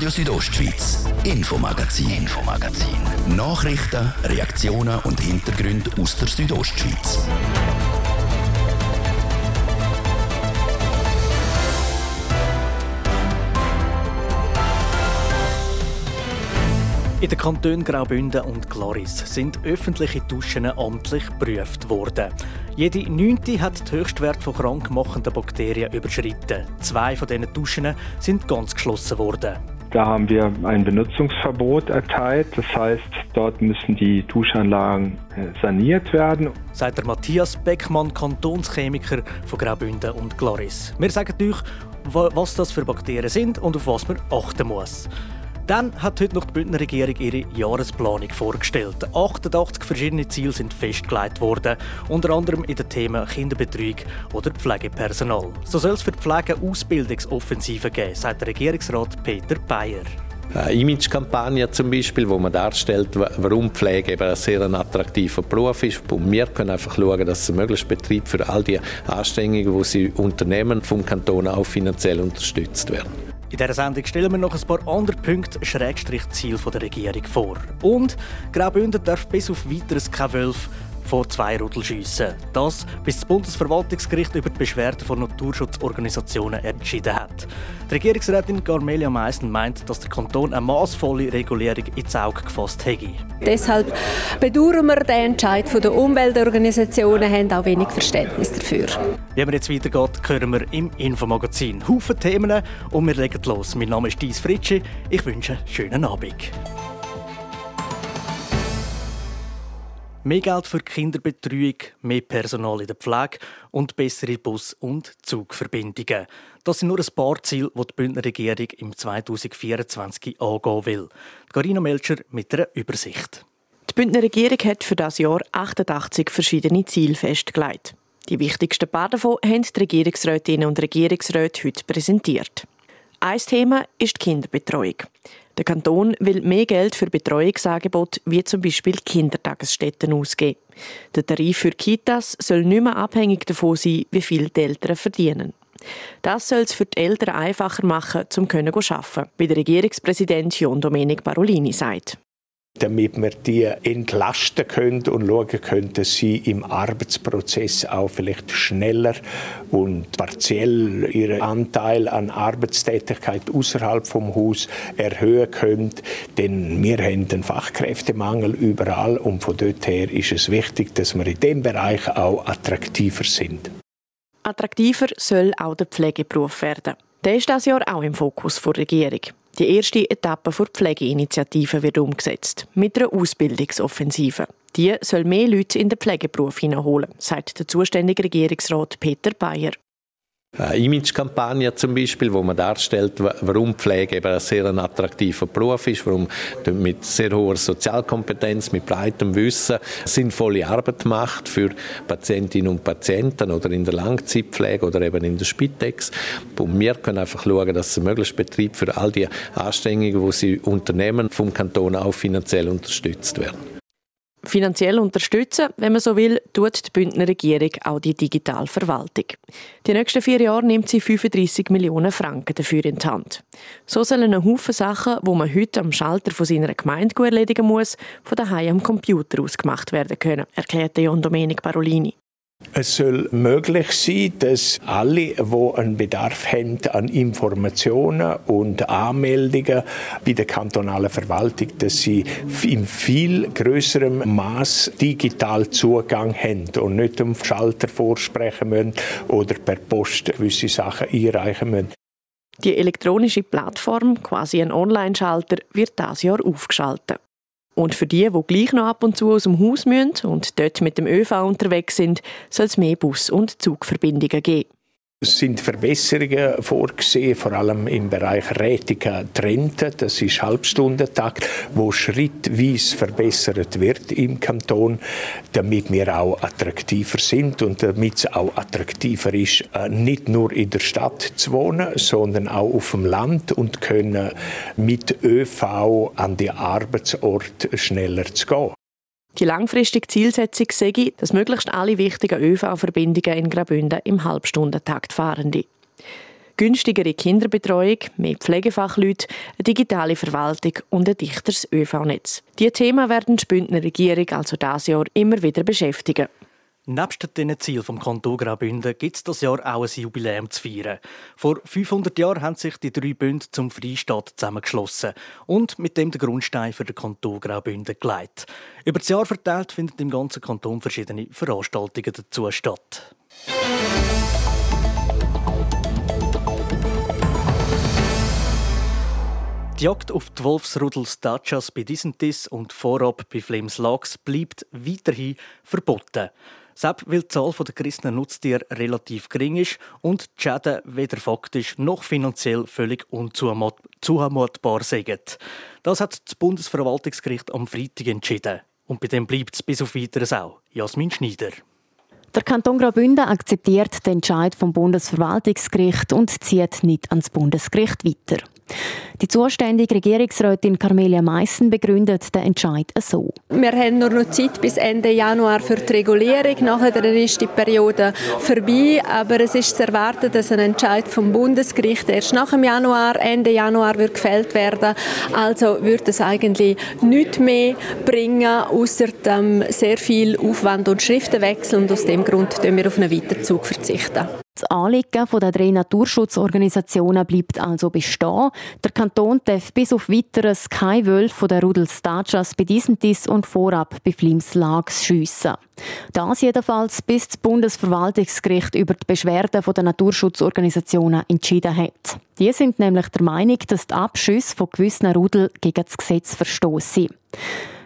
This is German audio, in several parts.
Radio Südostschweiz, Infomagazin, Infomagazin. Nachrichten, Reaktionen und Hintergründe aus der Südostschweiz. In den Kantonen Graubünden und Gloris sind öffentliche Duschen amtlich geprüft worden. Jede neunte hat den Höchstwert von krankmachenden Bakterien überschritten. Zwei von diesen Duschen sind ganz geschlossen worden. Da haben wir ein Benutzungsverbot erteilt. Das heißt, dort müssen die Duschanlagen äh, saniert werden. Sagt der Matthias Beckmann, Kantonschemiker von Graubünden und Gloris. Wir sagen euch, was das für Bakterien sind und auf was man achten muss. Dann hat heute noch die Bündner Regierung ihre Jahresplanung vorgestellt. 88 verschiedene Ziele sind festgelegt worden, unter anderem in den Themen Kinderbetreuung oder Pflegepersonal. So soll es für die Pflege Ausbildungsoffensive geben, sagt der Regierungsrat Peter Bayer. Eine Imagekampagne zum Beispiel, wo man darstellt, warum Pflege eben ein sehr attraktiver Beruf ist. Und wir können einfach schauen, dass der möglichst Betrieb für all die Anstrengungen, die sie unternehmen, vom Kanton auch finanziell unterstützt werden. In dieser Sendung stellen wir noch ein paar andere Punkte Schrägstrich Ziel der Regierung vor. Und Graubünden darf bis auf weiteres kein Wölfe vor zwei Rudel schiessen. Das, bis das Bundesverwaltungsgericht über die Beschwerden von Naturschutzorganisationen entschieden hat. Die Regierungsrätin Carmelia Meissen meint, dass der Kanton eine maßvolle Regulierung ins Auge gefasst hätte. Deshalb bedauern wir den Entscheid der Umweltorganisationen, haben auch wenig Verständnis dafür. Wie wir jetzt weitergeht, hören wir im Infomagazin. Haufen Themen und wir legen los. Mein Name ist Dies Fritschi. Ich wünsche einen schönen Abend. Mehr Geld für Kinderbetreuung, mehr Personal in der Pflege und bessere Bus- und Zugverbindungen. Das sind nur ein paar Ziele, die die Bündner Regierung im 2024 angehen will. Carina Melcher mit einer Übersicht. Die Bündner Regierung hat für das Jahr 88 verschiedene Ziele festgelegt. Die wichtigsten paar davon haben die Regierungsrätinnen und Regierungsräte heute präsentiert. Ein Thema ist die Kinderbetreuung. Der Kanton will mehr Geld für Betreuungsangebote wie zum Beispiel Kindertagesstätten ausgeben. Der Tarif für Kitas soll nicht mehr abhängig davon sein, wie viel die Eltern verdienen. Das soll es für die Eltern einfacher machen, um arbeiten wie der Regierungspräsident John Domenic Barolini sagt damit wir die entlasten können und schauen können, dass sie im Arbeitsprozess auch vielleicht schneller und partiell ihren Anteil an Arbeitstätigkeit außerhalb vom Haus erhöhen können. Denn wir haben einen Fachkräftemangel überall und von dort her ist es wichtig, dass wir in dem Bereich auch attraktiver sind. Attraktiver soll auch der Pflegeberuf werden. Der ist das Jahr auch im Fokus der Regierung. Die erste Etappe der Pflegeinitiative wird umgesetzt, mit einer Ausbildungsoffensive. Die soll mehr Leute in den Pflegeberuf hineinholen, sagt der zuständige Regierungsrat Peter Bayer. Eine Imagekampagne zum Beispiel, wo man darstellt, warum Pflege eben ein sehr attraktiver Beruf ist, warum mit sehr hoher Sozialkompetenz, mit breitem Wissen sinnvolle Arbeit macht für Patientinnen und Patienten oder in der Langzeitpflege oder eben in der Spitex. Und wir können einfach schauen, dass der möglichst Betrieb für all die Anstrengungen, die sie unternehmen, vom Kanton auch finanziell unterstützt werden. Finanziell unterstützen, wenn man so will, tut die Bündner Regierung auch die Digitalverwaltung. Die nächsten vier Jahre nimmt sie 35 Millionen Franken dafür in die Hand. So sollen ein Haufen Sachen, die man heute am Schalter von seiner Gemeinde erledigen muss, von daheim am Computer aus gemacht werden können, erklärte John Domenic Barolini. Es soll möglich sein, dass alle, die einen Bedarf haben an Informationen und Anmeldungen bei der kantonalen Verwaltung, dass sie in viel größerem Maß digital Zugang haben und nicht am Schalter vorsprechen müssen oder per Post gewisse Sachen einreichen müssen. Die elektronische Plattform, quasi ein Online-Schalter, wird das Jahr aufgeschaltet. Und für die, die gleich noch ab und zu aus dem Haus müssen und dort mit dem ÖV unterwegs sind, soll es mehr Bus- und Zugverbindungen geben. Es sind Verbesserungen vorgesehen, vor allem im Bereich Rätiger Trente. Das ist Halbstundentakt, wo schrittweise verbessert wird im Kanton, damit wir auch attraktiver sind und damit es auch attraktiver ist, äh, nicht nur in der Stadt zu wohnen, sondern auch auf dem Land und können mit ÖV an die Arbeitsort schneller zu gehen. Die langfristige Zielsetzung sei, dass möglichst alle wichtigen ÖV-Verbindungen in Graubünden im Halbstundentakt fahren. günstigere Kinderbetreuung, mehr Pflegefachleute, eine digitale Verwaltung und ein dichteres ÖV-Netz. Diese Themen werden die Bündner Regierung also dieses Jahr immer wieder beschäftigen. Nebst diesen Zielen vom Kanton Graubünden gibt es das Jahr auch ein Jubiläum zu feiern. Vor 500 Jahren haben sich die drei Bünde zum Freistaat zusammengeschlossen und mit dem den Grundstein für den Kanton Graubünden gelegt. Über das Jahr verteilt finden im ganzen Kanton verschiedene Veranstaltungen dazu statt. Die Jagd auf die Wolfsrudel Statschas bei Disentis und vorab bei Flems Lags bleibt weiterhin verboten. Selbst weil die Zahl der gerissenen Nutztiere relativ gering ist und die Schäden weder faktisch noch finanziell völlig unzumutbar sind. Das hat das Bundesverwaltungsgericht am Freitag entschieden. Und bei dem bleibt es bis auf Weiteres auch. Jasmin Schneider. Der Kanton Graubünden akzeptiert den Entscheid vom Bundesverwaltungsgericht und zieht nicht ans Bundesgericht weiter. Die zuständige Regierungsrätin Carmelia Meissen begründet den Entscheid so. Wir haben nur noch Zeit bis Ende Januar für die Regulierung. Nachher ist die Periode vorbei. Aber es ist zu erwarten, dass ein Entscheid vom Bundesgericht erst nach dem Januar, Ende Januar, wird gefällt werden. Also wird es eigentlich nichts mehr bringen, außer sehr viel Aufwand und Schriftenwechsel. Und aus dem Grund verzichten wir auf einen Weiterzug verzichten. Das Anliegen der drei Naturschutzorganisationen bleibt also bestehen. Der Kanton darf bis auf weiteres keine Wölfe von der Rudel Stajas bei Disentis und vorab bei Flims Lags schiessen. Das jedenfalls, bis das Bundesverwaltungsgericht über die Beschwerden der Naturschutzorganisationen entschieden hat. Die sind nämlich der Meinung, dass die Abschüsse von gewissen Rudel gegen das Gesetz verstoßen.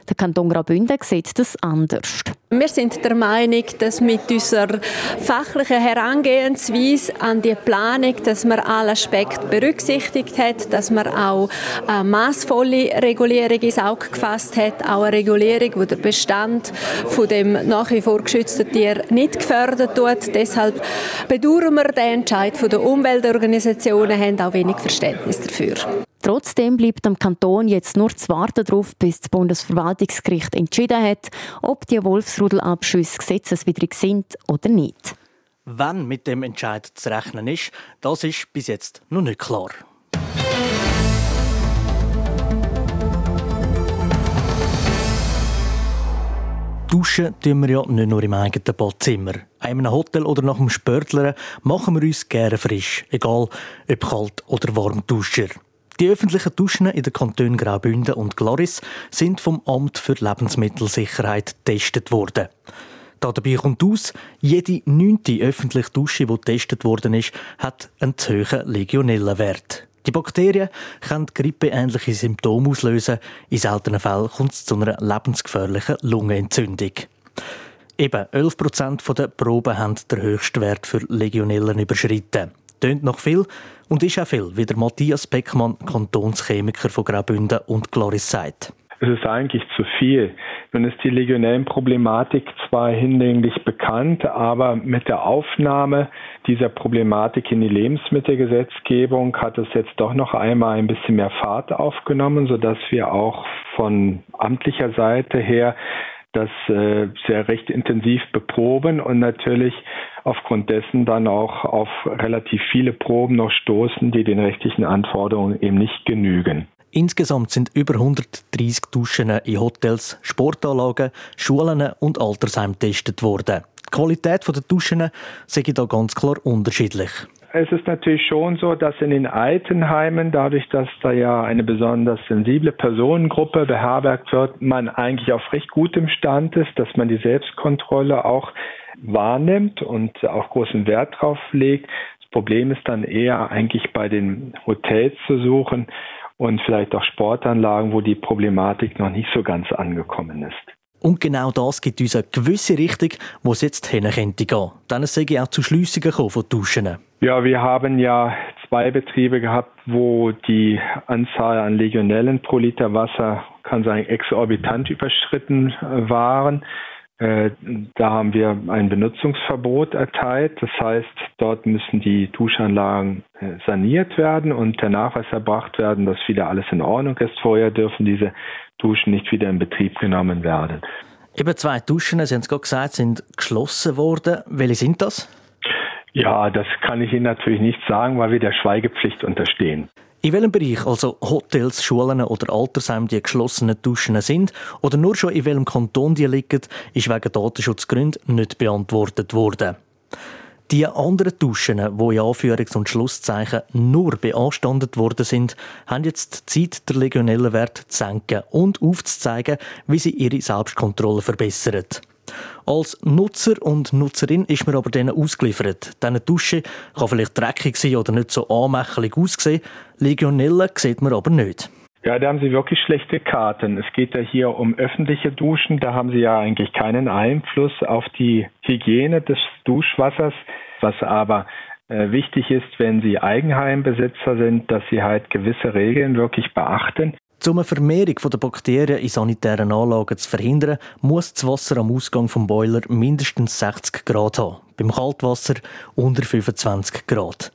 Der Kanton Graubünden sieht das anders. Wir sind der Meinung, dass mit unserer fachlichen Herangehensweise an die Planung, dass man alle Aspekte berücksichtigt hat, dass man auch eine maßvolle Regulierung ins Auge gefasst hat, auch eine Regulierung, wo der Bestand von dem nach wie vor geschützten Tier nicht gefördert wird. Deshalb bedauern wir den Entscheid der Umweltorganisationen, haben auch wenig Verständnis dafür. Trotzdem bleibt dem Kanton jetzt nur zu warten darauf, bis das Bundesverwaltungsgericht entschieden hat, ob die Wolfsrudelabschüsse gesetzeswidrig sind oder nicht. Wann mit dem Entscheid zu rechnen ist, das ist bis jetzt noch nicht klar. Duschen tun wir ja nicht nur im eigenen Badzimmer. In einem Hotel oder nach dem Spörtlern machen wir uns gerne frisch, egal ob kalt oder warm Duscher. Die öffentlichen Duschen in den Kantonen Graubünden und Gloris sind vom Amt für Lebensmittelsicherheit getestet worden. Dabei kommt aus, jede neunte öffentliche Dusche, die getestet worden ist, hat einen zu hohen Legionellenwert. Die Bakterien können grippeähnliche Symptome auslösen. In seltenen Fällen kommt es zu einer lebensgefährlichen Lungenentzündung. Eben 11% der Proben haben den höchsten Wert für Legionellen überschritten. Tönt noch viel, und ist auch viel, wie der Matthias Beckmann, Kantonschemiker von Graubünden und Gloris sagt. Es ist eigentlich zu viel. Nun ist die Legionellenproblematik zwar hinlänglich bekannt, aber mit der Aufnahme dieser Problematik in die Lebensmittelgesetzgebung hat es jetzt doch noch einmal ein bisschen mehr Fahrt aufgenommen, sodass wir auch von amtlicher Seite her das äh, sehr recht intensiv beproben und natürlich aufgrund dessen dann auch auf relativ viele Proben noch stoßen, die den rechtlichen Anforderungen eben nicht genügen. Insgesamt sind über 130 Duschen in Hotels, Sportanlagen, Schulen und Altersheimen getestet worden. Die Qualität der Duschen sei da ganz klar unterschiedlich. Es ist natürlich schon so, dass in den Altenheimen, dadurch, dass da ja eine besonders sensible Personengruppe beherbergt wird, man eigentlich auf recht gutem Stand ist, dass man die Selbstkontrolle auch wahrnimmt und auch großen Wert drauf legt. Das Problem ist dann eher eigentlich bei den Hotels zu suchen und vielleicht auch Sportanlagen, wo die Problematik noch nicht so ganz angekommen ist. Und genau das gibt uns eine gewisse Richtung, wo es jetzt hin könnte gehen. Dann sei auch zu Schliessungen von Duschen. Ja, wir haben ja zwei Betriebe gehabt, wo die Anzahl an Legionellen pro Liter Wasser, kann sagen, exorbitant überschritten waren. Äh, da haben wir ein Benutzungsverbot erteilt. Das heißt, dort müssen die Duschanlagen äh, saniert werden und der Nachweis erbracht werden, dass wieder alles in Ordnung ist. Vorher dürfen diese Duschen nicht wieder in Betrieb genommen werden. Eben zwei Duschen, Sie haben es gerade gesagt, sind geschlossen worden. Welche sind das? Ja, das kann ich Ihnen natürlich nicht sagen, weil wir der Schweigepflicht unterstehen. In welchem Bereich, also Hotels, Schulen oder Altersheime, die geschlossenen Duschen sind oder nur schon in welchem Kanton die liegen, ist wegen Datenschutzgründen nicht beantwortet worden. Die anderen Duschen, die in Anführungs- und Schlusszeichen nur beanstandet worden sind, haben jetzt Zeit, der Legionellenwert zu senken und aufzuzeigen, wie sie ihre Selbstkontrolle verbessern. Als Nutzer und Nutzerin ist man aber denen ausgeliefert. Diese Dusche kann vielleicht dreckig sein oder nicht so anmächelig aussehen. Legionellen sieht man aber nicht. Ja, da haben Sie wirklich schlechte Karten. Es geht ja hier um öffentliche Duschen. Da haben Sie ja eigentlich keinen Einfluss auf die Hygiene des Duschwassers. Was aber äh, wichtig ist, wenn Sie Eigenheimbesitzer sind, dass Sie halt gewisse Regeln wirklich beachten. Um eine Vermehrung der Bakterien in sanitären Anlagen zu verhindern, muss das Wasser am Ausgang vom Boiler mindestens 60 Grad haben. Beim Kaltwasser unter 25 Grad.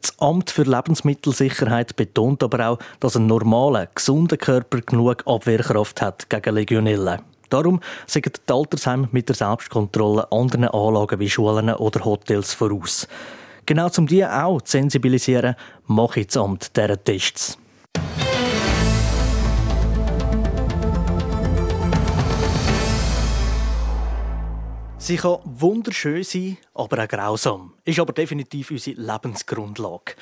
Das Amt für Lebensmittelsicherheit betont aber auch, dass ein normaler, gesunder Körper genug Abwehrkraft hat gegen Legionellen. Darum sagen die Altersheime mit der Selbstkontrolle anderen Anlagen wie Schulen oder Hotels voraus. Genau um die auch zu sensibilisieren, mache ich das Amt dieser Tests. Sie kann wunderschön sein, aber auch grausam. Ist aber definitiv unsere Lebensgrundlage.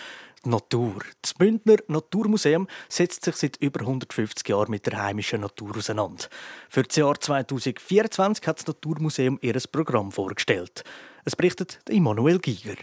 Die Natur. Das Bündner Naturmuseum setzt sich seit über 150 Jahren mit der heimischen Natur auseinander. Für das Jahr 2024 hat das Naturmuseum ihr Programm vorgestellt. Es berichtet Immanuel Giger.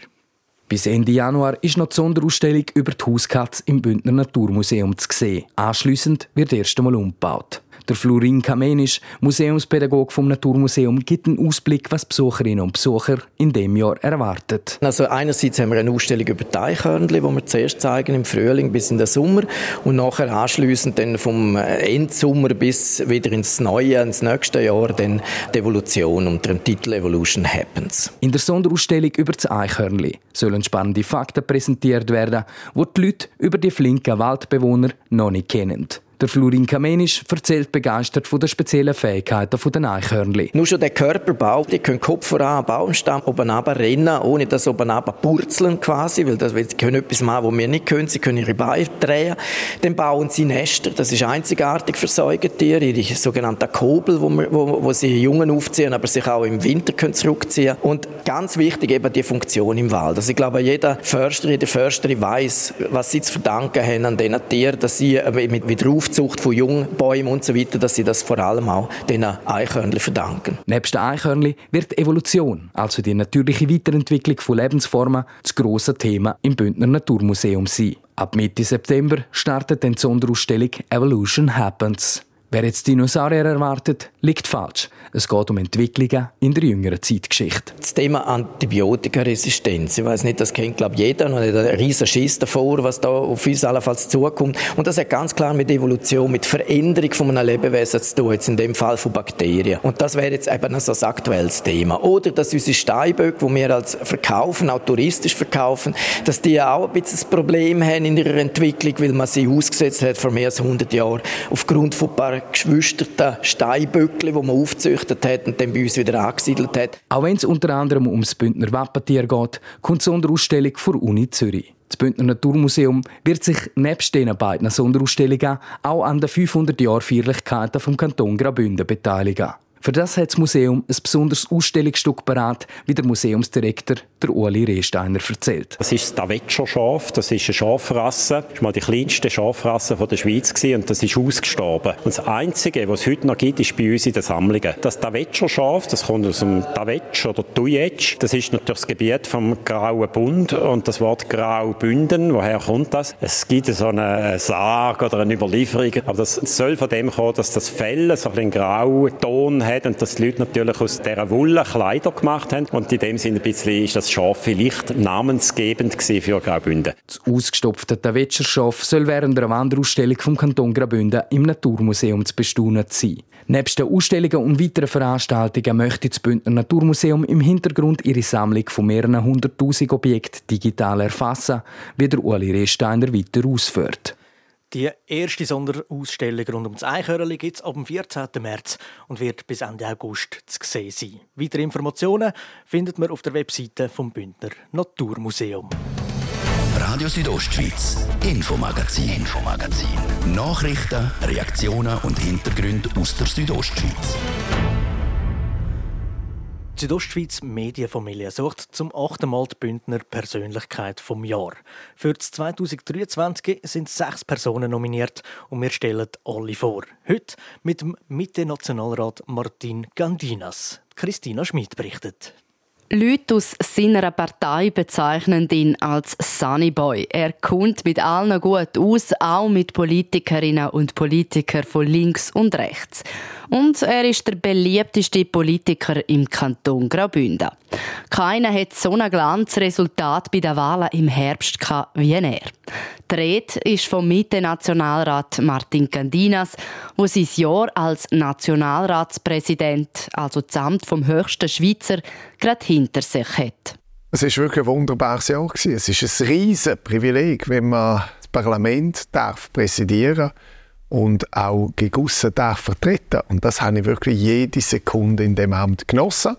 Bis Ende Januar ist noch die Sonderausstellung über die Hauskatze im Bündner Naturmuseum zu sehen. Anschliessend wird erst einmal umgebaut. Der Florin Kamenisch, Museumspädagoge vom Naturmuseum, gibt einen Ausblick, was Besucherinnen und Besucher in dem Jahr erwartet. Also einerseits haben wir eine Ausstellung über die Eichhörnchen, die wir zuerst zeigen im Frühling bis in den Sommer und nachher anschließend dann vom Endsommer bis wieder ins neue, ins nächste Jahr dann die Evolution unter dem Titel Evolution Happens. In der Sonderausstellung über das Eichhörnchen sollen spannende Fakten präsentiert werden, die die Leute über die flinken Waldbewohner noch nicht kennen. Der Florin Kamenisch erzählt begeistert von den speziellen Fähigkeiten der Eichhörnchen. Nur schon der Körperbau, die können Kopf voran, Baumstamm oben rennen, ohne dass oben purzeln quasi, weil das, sie können etwas machen, was wir nicht können. Sie können ihre Beine drehen. Dann bauen sie Nester, das ist einzigartig für Säugetiere, ihre sogenannten Kobel, wo, wo, wo sie Jungen aufziehen, aber sich auch im Winter können zurückziehen Und ganz wichtig eben die Funktion im Wald. Also ich glaube, jeder Förster, jede Försterin weiß, was sie zu verdanken haben an diesen Tieren, dass sie mit, mit Aufzucht von Jungbäumen und so weiter, dass sie das vor allem auch den Eichhörnchen verdanken. Nebst den Eichhörnchen wird Evolution, also die natürliche Weiterentwicklung von Lebensformen, das grosse Thema im Bündner Naturmuseum sein. Ab Mitte September startet dann die Sonderausstellung Evolution Happens. Wer jetzt Dinosaurier erwartet, liegt falsch. Es geht um Entwicklungen in der jüngeren Zeitgeschichte. Das Thema Antibiotikaresistenz. Ich weiß nicht, das kennt glaube jeder. Und ein riesen Schiss davor, was da auf uns allenfalls zukommt. Und das hat ganz klar mit Evolution, mit Veränderung von einem Lebewesen zu tun. Jetzt in dem Fall von Bakterien. Und das wäre jetzt eben so ein aktuelles Thema. Oder dass unsere Steinböcke, die wir als verkaufen, auch touristisch verkaufen, dass die auch ein bisschen ein Problem haben in ihrer Entwicklung, weil man sie ausgesetzt hat vor mehr als 100 Jahren aufgrund von ein paar geschwisterten Steinböckli, die man aufgezüchtet hat und dann bei uns wieder angesiedelt hat. Auch wenn es unter anderem ums Bündner Wappentier geht, kommt die Sonderausstellung vor Uni Zürich. Das Bündner Naturmuseum wird sich nebst diesen beiden Sonderausstellungen auch an den 500 Jahr Feierlichkeiten vom Kanton Graubünden beteiligen. Für das hat das Museum ein besonderes Ausstellungsstück parat, wie der Museumsdirektor der Uli Rehsteiner erzählt. Das ist das Davetscher Schaf. Das ist eine Schafrasse. Das war mal die kleinste Schafrasse der Schweiz und das ist ausgestorben. Und das Einzige, was es heute noch gibt, ist bei uns in den Sammlungen. Das Davetscher Schaf, das kommt aus dem Davetsch oder Tujetsch. Das ist natürlich das Gebiet vom Grauen Bund und das Wort Graubünden, woher kommt das? Es gibt so eine Sage oder eine Überlieferung, aber das soll von dem kommen, dass das Fell so einen grauen Ton hat und dass die Leute natürlich aus dieser Wolle Kleider gemacht haben und in dem Sinne ein bisschen ist das Schaf vielleicht namensgebend für Graubünden. Das ausgestopfte Tavetscher Schaf soll während der Wanderausstellung vom Kanton Graubünden im Naturmuseum zu bestaunen sein. Nebst den Ausstellungen und weiteren Veranstaltungen möchte das Bündner Naturmuseum im Hintergrund ihre Sammlung von mehreren hunderttausend Objekten digital erfassen, wie der Uli Rehsteiner weiter ausführt. Die erste Sonderausstellung rund um das Eichhörnchen gibt es ab dem 14. März und wird bis Ende August zu sehen sein. Weitere Informationen findet man auf der Webseite vom Bündner Naturmuseum. Radio Südostschweiz, Infomagazin, Infomagazin. Nachrichten, Reaktionen und Hintergründe aus der Südostschweiz. Die Südostschweiz Medienfamilie sucht zum achten Mal die Bündner Persönlichkeit vom Jahr. Für das 2023 sind sechs Personen nominiert und wir stellen alle vor. Heute mit dem Mitte-Nationalrat Martin Gandinas. Christina Schmid berichtet. Leute aus seiner Partei bezeichnen ihn als Sunnyboy. Er kommt mit allen gut aus, auch mit Politikerinnen und Politikern von links und rechts. Und er ist der beliebteste Politiker im Kanton Graubünden. Keiner hat so ein Glanzresultat bei den Wahlen im Herbst wie er. Die Rede ist vom Mitte-Nationalrat Martin Candinas, wo sein Jahr als Nationalratspräsident, also das Amt vom höchsten Schweizer, gerade hinter sich hat. Es war wirklich ein wunderbares Jahr. Es ist ein riesiges Privileg, wenn man das Parlament darf präsidieren und auch gegen aussen darf vertreten. Und das habe ich wirklich jede Sekunde in dem Amt genossen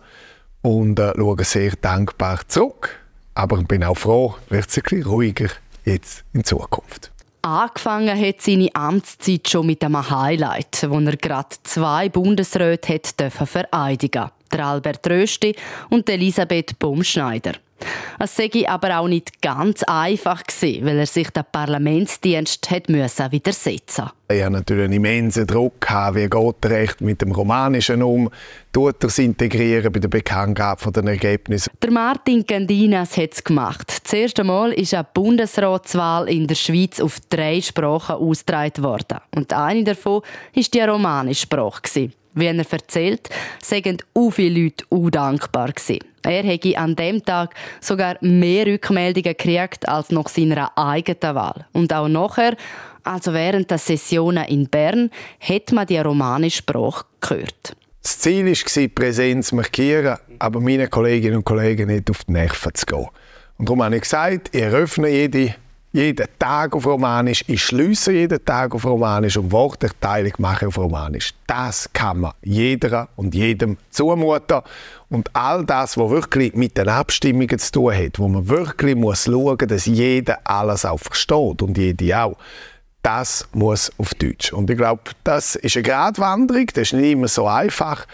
und äh, schaue sehr dankbar zurück. Aber ich bin auch froh, wird es ein bisschen ruhiger jetzt in Zukunft. Angefangen hat seine Amtszeit schon mit einem Highlight, wo er gerade zwei Bundesräte hat vereidigen der Albert Rösti und Elisabeth Baumschneider. Es sei aber auch nicht ganz einfach gewesen, weil er sich dem Parlamentsdienst hat müssen widersetzen Ich hatte natürlich einen immensen Druck, wie geht er recht mit dem Romanischen um, tut er es integrieren bei der Bekanntgabe der Ergebnisse. Der Martin Gandinas hat es gemacht. Das erste Mal ist eine Bundesratswahl in der Schweiz auf drei Sprachen ausgetragen worden. Und eine davon war die romanische Sprache. Wie er erzählt, seien auch viele Leute undankbar gewesen. Er hätte an dem Tag sogar mehr Rückmeldungen gekriegt als nach seiner eigenen Wahl. Und auch nachher, also während der Sessionen in Bern, hat man die romanische Sprache gehört. Das Ziel war, Präsenz zu markieren, aber meine Kolleginnen und Kollegen nicht auf die Nerven zu gehen. Und darum habe ich gesagt, ich eröffne jede jeden Tag auf Romanisch, ich schließe jeden Tag auf Romanisch und Worterteilung mache auf Romanisch. Das kann man jeder und jedem zumuten. Und all das, was wirklich mit den Abstimmungen zu tun hat, wo man wirklich muss schauen muss, dass jeder alles auch versteht und jede auch, das muss auf Deutsch. Und ich glaube, das ist eine Gratwanderung, das ist nicht immer so einfach.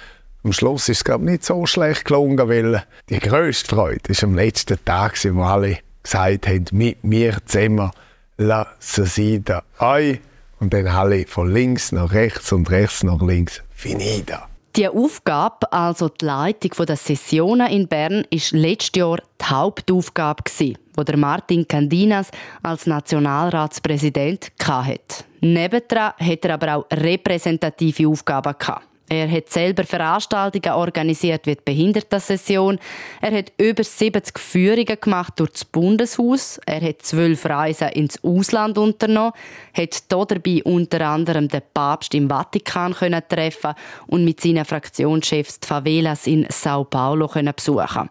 Am Schluss ist es glaube ich, nicht so schlecht gelungen, weil die grösste Freude ist am letzten Tag, wo alle gesagt haben, mit mir zusammen lassen sie da ein und dann alle von links nach rechts und rechts nach links finita. Die Aufgabe, also die Leitung der Sessionen in Bern, ist letztes Jahr die Hauptaufgabe die Martin Candinas als Nationalratspräsident hatte. Nebendran hat er aber auch repräsentative Aufgaben gehabt. Er hat selber Veranstaltungen organisiert wie die Behindertensession. Er hat über 70 Führungen gemacht durch das Bundeshaus. Er hat zwölf Reisen ins Ausland unternommen, hat dabei unter anderem den Papst im Vatikan können treffen und mit seinen Fraktionschefs die Favelas in Sao Paulo können besuchen.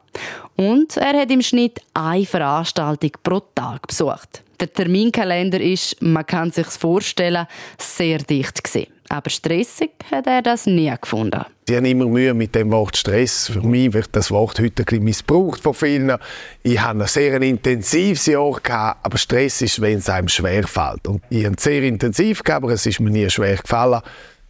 Und er hat im Schnitt eine Veranstaltung pro Tag besucht. Der Terminkalender ist, man kann sich vorstellen, sehr dicht gewesen. Aber stressig hat er das nie gefunden. Sie haben immer Mühe mit dem Wort Stress. Für mich wird das Wort heute ein bisschen missbraucht von vielen. Ich hatte ein sehr intensives Jahr, gehabt, aber Stress ist, wenn es einem schwer fällt. Und ich habe es sehr intensiv gehabt, aber es ist mir nie schwer gefallen.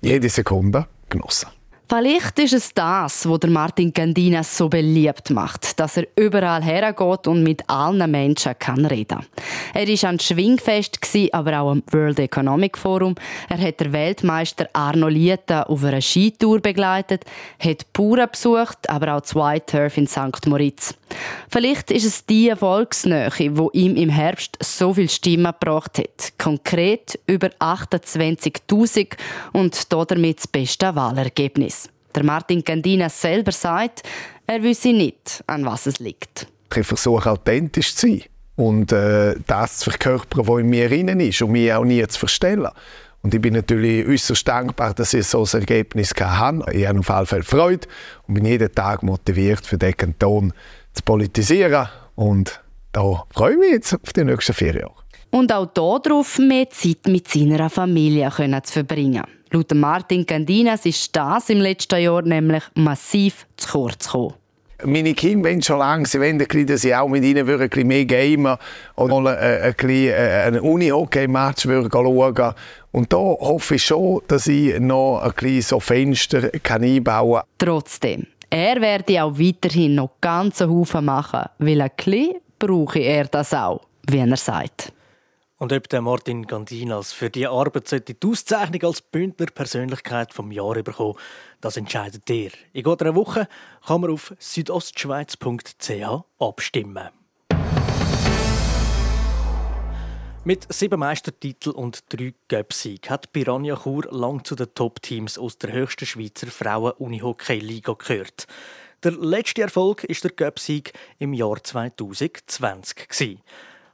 Jede Sekunde genossen. Vielleicht ist es das, was Martin Gandina so beliebt macht, dass er überall hergeht und mit allen Menschen kann reden. Er war an Schwingfest, aber auch am World Economic Forum. Er hat den Weltmeister Arno Lieta auf einer Skitour begleitet, hat Pura besucht, aber auch White Turf in St. Moritz. Vielleicht ist es die Volksnähe, die ihm im Herbst so viel Stimmen gebracht hat. Konkret über 28.000 und damit das beste Wahlergebnis. Der Martin Candina selber sagt, er wisse nicht, an was es liegt. Ich versuche authentisch zu sein und äh, das zu verkörpern, was in mir drin ist und mich auch nie zu verstellen. Und ich bin natürlich äußerst dankbar, dass ich so ein Ergebnis hatte. Ich habe auf jeden Fall Freude und bin jeden Tag motiviert, für diesen Kanton zu politisieren. Und da freue ich mich jetzt auf die nächsten vier Jahre. und auch darauf mehr Zeit mit seiner Familie zu verbringen. Laut Martin Candinas ist das im letzten Jahr nämlich massiv zu kurz gekommen. Meine Kinder wollen schon lange, sie wollen, dass ich auch mit ihnen ein bisschen mehr gamen und mal ein, ein, äh, einen Uni-Hockey-Match schauen Und da hoffe ich schon, dass ich noch ein bisschen so Fenster einbauen kann. Trotzdem, er werde auch weiterhin noch ganze Haufen machen, weil ein bisschen brauche er das auch, wie er sagt. Und ob der Martin Gandinas für die Arbeit sollte die Auszeichnung als Bündner Persönlichkeit vom Jahr bekommen, das entscheidet er. In gut einer Woche kann man auf südostschweiz.ch abstimmen. Mit sieben Meistertiteln und drei Göpsieg hat Piranha Chur lang zu den Top-Teams aus der höchsten Schweizer Frauen-Unihockey-Liga gehört. Der letzte Erfolg ist der Göpsieg im Jahr 2020.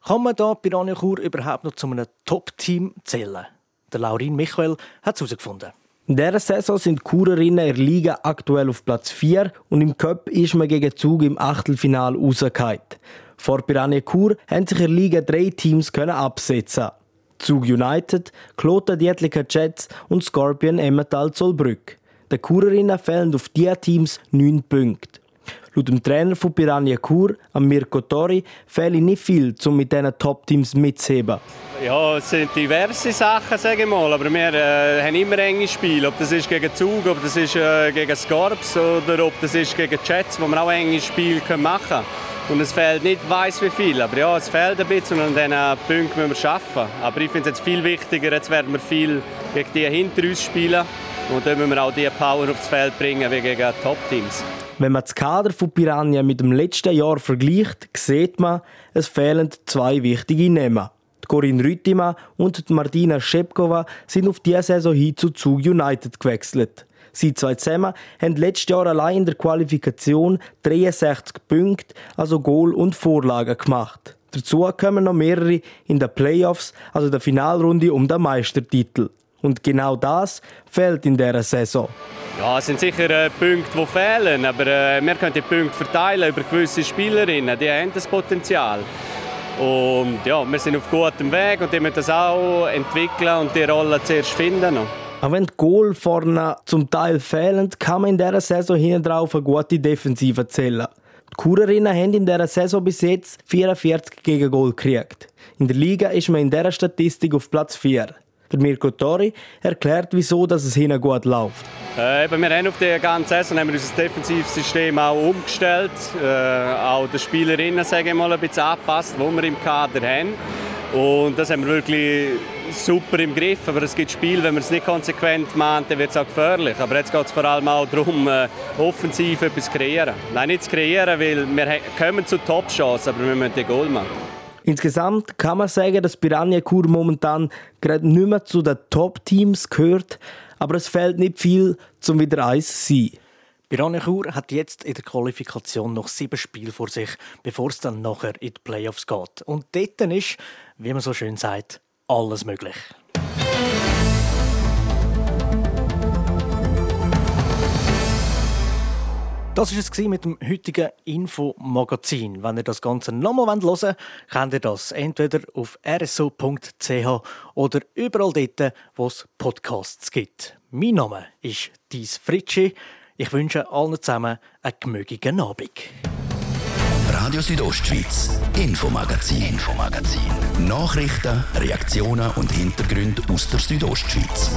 Kann man da Piranha Chur überhaupt noch zu einem Top-Team zählen? Der Laurin Michael hat es herausgefunden. In dieser Saison sind die Churerinnen in der Liga aktuell auf Platz 4 und im Cup ist man gegen Zug im Achtelfinal rausgefallen. Vor Piranha Chur haben sich in der Liga drei Teams können absetzen. Zug United, Kloten Dietliker Jets und Scorpion Emmental Zollbrück. Den Churerinnen fehlen auf diese Teams neun Punkte. Laut dem Trainer von Piranha Chur, Mirko Tori, fehle nicht viel, um mit diesen Top-Teams mitzuheben. Ja, es sind diverse Sachen, sage ich mal, aber wir äh, haben immer enge Spiele. Ob das ist gegen Zug, ob das ist äh, gegen Scorps oder ob das ist gegen Jets, wo wir auch enge Spiele machen können. Und es fehlt nicht weiß wie viel, aber ja, es fehlt ein bisschen und an diesen Punkten müssen wir schaffen. Aber ich finde es jetzt viel wichtiger, jetzt werden wir viel gegen die hinter uns spielen und dann müssen wir auch die Power aufs Feld bringen wie gegen Top-Teams. Wenn man das Kader von Piranha mit dem letzten Jahr vergleicht, sieht man, es fehlen zwei wichtige Namen. Corinne Rüttimann und Martina Schepkova sind auf diese Saison hin zu Zug United gewechselt. Sie zwei zusammen haben letztes Jahr allein in der Qualifikation 63 Punkte, also Goal und Vorlagen gemacht. Dazu kommen noch mehrere in den Playoffs, also der Finalrunde um den Meistertitel. Und genau das fehlt in dieser Saison. Ja, es sind sicher äh, Punkte, die fehlen, aber äh, wir können die Punkte verteilen über gewisse Spielerinnen, die haben das Potenzial. Und ja, wir sind auf gutem Weg und die müssen das auch entwickeln und die Rolle zuerst finden. Noch. Auch wenn die Goal vorne zum Teil fehlen, kann man in dieser Saison hinten drauf eine gute Defensive zählen. Die Kurerinnen haben in dieser Saison bis jetzt 44 gegen Goal gekriegt. In der Liga ist man in dieser Statistik auf Platz 4. Der Mirko Tori erklärt, wieso dass es hinten gut läuft. Äh, eben, wir haben auf der ganzen Saison haben wir unser Defensivsystem auch umgestellt, äh, auch den Spielerinnen sage mal, ein bisschen angepasst, die wir im Kader haben. Und das haben wir wirklich super im Griff. Aber es gibt Spiele, wenn man es nicht konsequent macht, dann wird es auch gefährlich. Aber jetzt geht es vor allem auch darum, äh, offensiv etwas zu kreieren. Nein, nicht zu kreieren, weil wir kommen zu Top-Chancen, aber wir müssen den Goal machen. Insgesamt kann man sagen, dass Piranha Kur momentan gerade nicht mehr zu den Top-Teams gehört, aber es fehlt nicht viel, zum wieder eins zu sein. Piranha Chur hat jetzt in der Qualifikation noch sieben Spiele vor sich, bevor es dann nachher in die Playoffs geht. Und dort ist, wie man so schön sagt, alles möglich. Das war es mit dem heutigen Infomagazin. Wenn ihr das Ganze nochmal hören wollt, könnt ihr das entweder auf rso.ch oder überall dort, wo es Podcasts gibt. Mein Name ist Dies Fritschi. Ich wünsche allen zusammen einen gemögigen Abend. Radio Südostschweiz, Infomagazin, Infomagazin. Nachrichten, Reaktionen und Hintergründe aus der Südostschweiz.